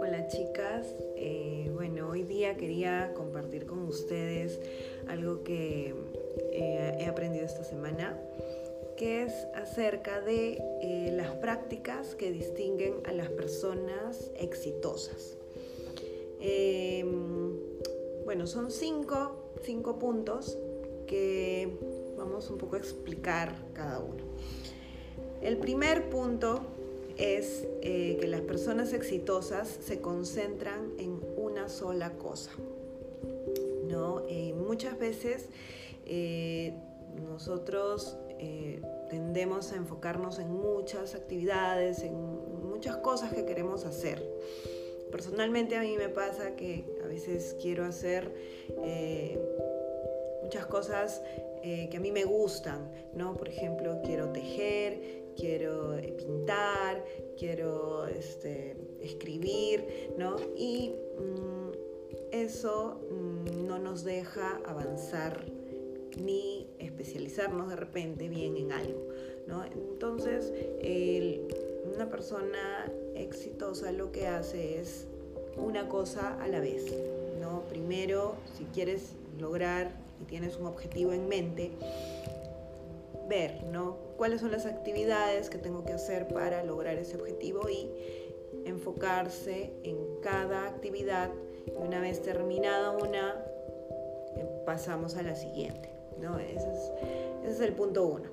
Hola chicas, eh, bueno, hoy día quería compartir con ustedes algo que eh, he aprendido esta semana, que es acerca de eh, las prácticas que distinguen a las personas exitosas. Em, bueno, son cinco, cinco puntos que vamos un poco a explicar cada uno. El primer punto es eh, que las personas exitosas se concentran en una sola cosa. ¿no? Eh, muchas veces eh, nosotros tendemos a enfocarnos en muchas actividades, en muchas cosas que queremos hacer. Personalmente a mí me pasa que a veces quiero hacer muchas cosas que a mí me gustan, ¿no? Por ejemplo, quiero tejer, quiero eh, pintar, quiero este, escribir, ¿no? Y mm, eso mm, no nos deja avanzar ni especializarnos de repente bien en algo, ¿no? Entonces, una persona exitosa lo que hace es una cosa a la vez, ¿no? Primero, si quieres lograr y tienes un objetivo en mente, ver, ¿no? Cuáles son las actividades que tengo que hacer para lograr ese objetivo y enfocarse en cada actividad y una vez terminada una, eh, pasamos a la siguiente, ¿no? Ese es, el punto uno.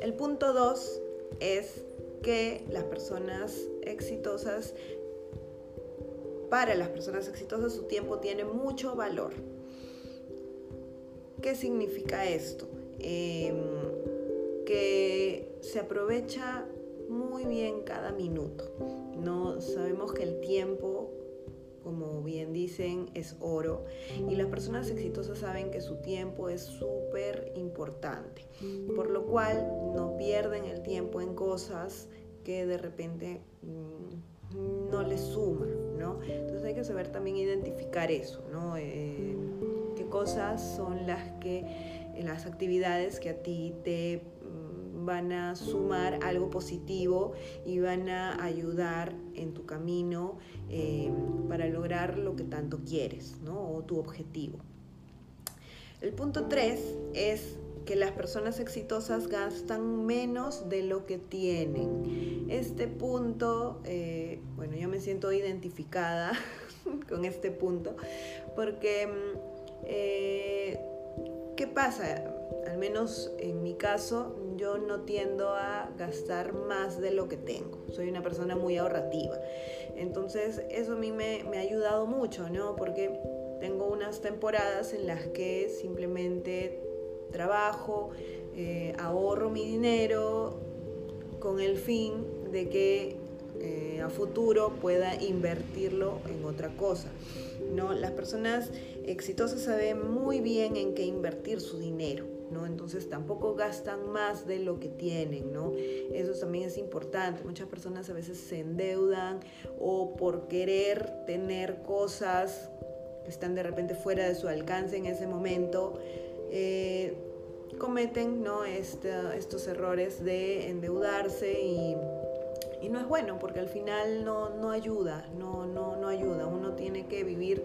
El punto dos es que las personas exitosas, para las personas exitosas su tiempo tiene mucho valor. ¿Qué significa esto? Em, que se aprovecha muy bien cada minuto. No sabemos que el tiempo, como bien dicen, es oro y las personas exitosas saben que su tiempo es súper importante, por lo cual no pierden el tiempo en cosas que de repente mm, no les suman, ¿no? Entonces hay que saber también identificar eso, ¿no? Eh, qué cosas son las que las actividades que a ti te van a sumar algo positivo y van a ayudar en tu camino eh, para lograr lo que tanto quieres, ¿no? O tu objetivo. El punto 3 es que las personas exitosas gastan menos de lo que tienen. Este punto, eh, bueno, yo me siento identificada con este punto porque mm, eh, ¿Qué pasa? Al menos en mi caso, yo no tiendo a gastar más de lo que tengo. Soy una persona muy ahorrativa. Entonces, eso a mí me, ha ayudado mucho, ¿no? Porque tengo unas temporadas en las que simplemente trabajo, eh, ahorro mi dinero con el fin de que eh, a futuro pueda invertirlo en otra cosa. ¿no? Las personas exitosas saben muy bien en qué invertir su dinero. ¿No? Entonces tampoco gastan más de lo que tienen, ¿no? Eso también es importante. Muchas personas a veces se endeudan o por querer tener cosas que están de repente fuera de su alcance en ese momento, eh, cometen ¿no? estos errores de endeudarse y y no es bueno porque al final no, ayuda, no, no, no ayuda. Uno tiene que vivir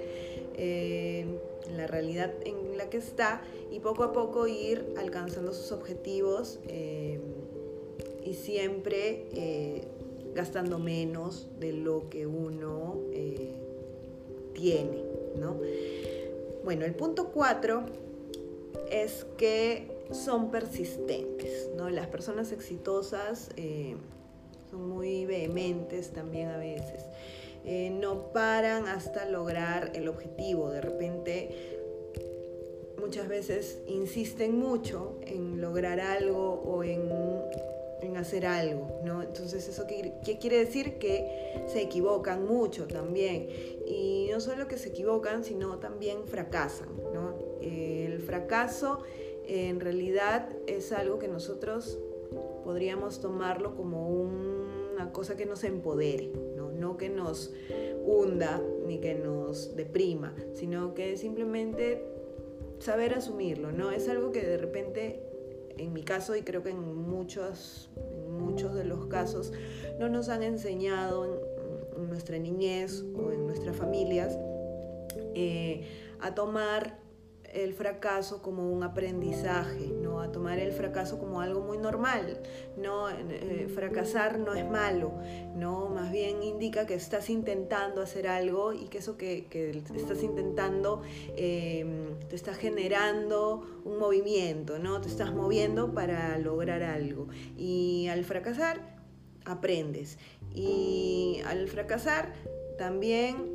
eh, la realidad en la que está y poco a poco ir alcanzando sus objetivos eh, y siempre eh, gastando menos de lo que uno tiene. ¿no? Bueno, el punto cuatro es que son persistentes. ¿no? Las personas exitosas muy vehementes también a veces. Eh, no paran hasta lograr el objetivo. De repente, muchas veces insisten mucho en lograr algo o en, en hacer algo, ¿no? Entonces, ¿eso qué, qué, quiere decir? Que se equivocan mucho también. Y no solo que se equivocan, sino también fracasan, ¿no? el fracaso en realidad es algo que nosotros podríamos tomarlo como una cosa que nos empodere, ¿no? que nos hunda ni que nos deprima, sino que simplemente saber asumirlo, ¿no? Es algo que de repente en mi caso y creo que en muchos, muchos de los casos, no nos han enseñado en, nuestra niñez o en nuestras familias eh, a tomar el fracaso como un aprendizaje, tomar el fracaso como algo muy normal. ¿no? Eh, fracasar no es malo, ¿no? más bien indica que estás intentando hacer algo y que eso que, estás intentando em, te está generando un movimiento, ¿no? te estás moviendo para lograr algo. Y al fracasar, aprendes. Y al fracasar, también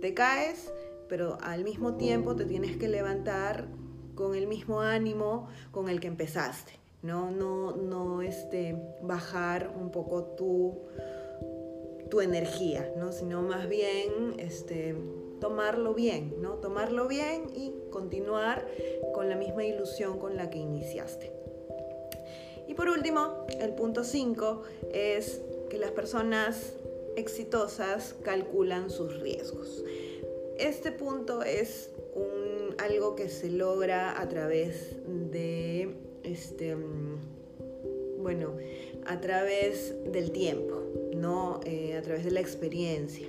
te caes pero al mismo tiempo te tienes que levantar con el mismo ánimo con el que empezaste, no, no, no este, bajar un poco tu, tu energía, ¿no? sino más bien este, tomarlo bien, ¿no? tomarlo bien y continuar con la misma ilusión con la que iniciaste. Y por último, el punto 5 es que las personas exitosas calculan sus riesgos este punto es algo que se logra a través de, este, bueno, a través del tiempo, ¿no? Eh, a través de la experiencia.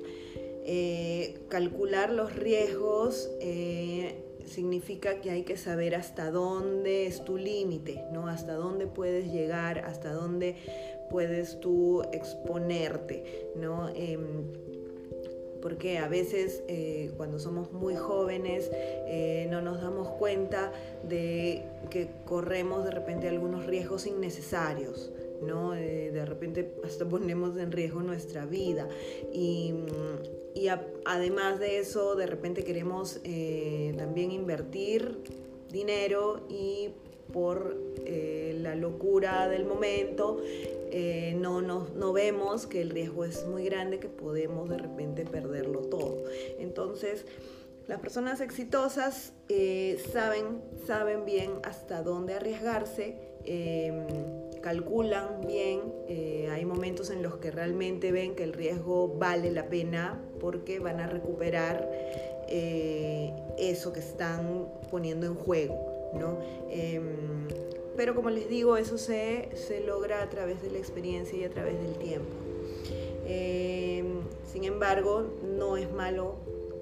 Eh, calcular los riesgos eh, significa que hay que saber hasta dónde es tu límite, ¿no? Hasta dónde puedes llegar, hasta dónde puedes tú exponerte, ¿no? Porque a veces eh, cuando somos muy jóvenes eh, no nos damos cuenta de que corremos de repente algunos riesgos innecesarios. ¿no? Eh, de repente hasta ponemos en riesgo nuestra vida y, y además de eso de repente queremos también invertir dinero y por la locura del momento eh, no, no, vemos que el riesgo es muy grande, que podemos de repente perderlo todo. Entonces, las personas exitosas eh, saben, saben bien hasta dónde arriesgarse, em, calculan bien, eh, hay momentos en los que realmente ven que el riesgo vale la pena porque van a recuperar eso que están poniendo en juego. ¿No? Em, pero como les digo, eso se, logra a través de la experiencia y a través del tiempo. Em, sin embargo, no es malo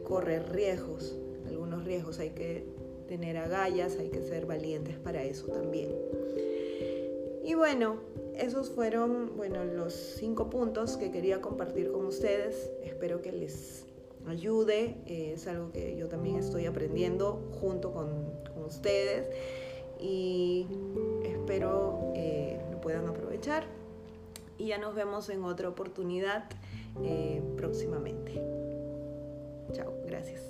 correr riesgos, algunos riesgos hay que tener agallas, hay que ser valientes para eso también. Y bueno, esos fueron bueno, los cinco puntos que quería compartir con ustedes. Espero que les ayude. Eh, es algo que yo también estoy aprendiendo junto con, ustedes y espero eh, lo puedan aprovechar. Y ya nos vemos en otra oportunidad eh, próximamente. Chao, gracias.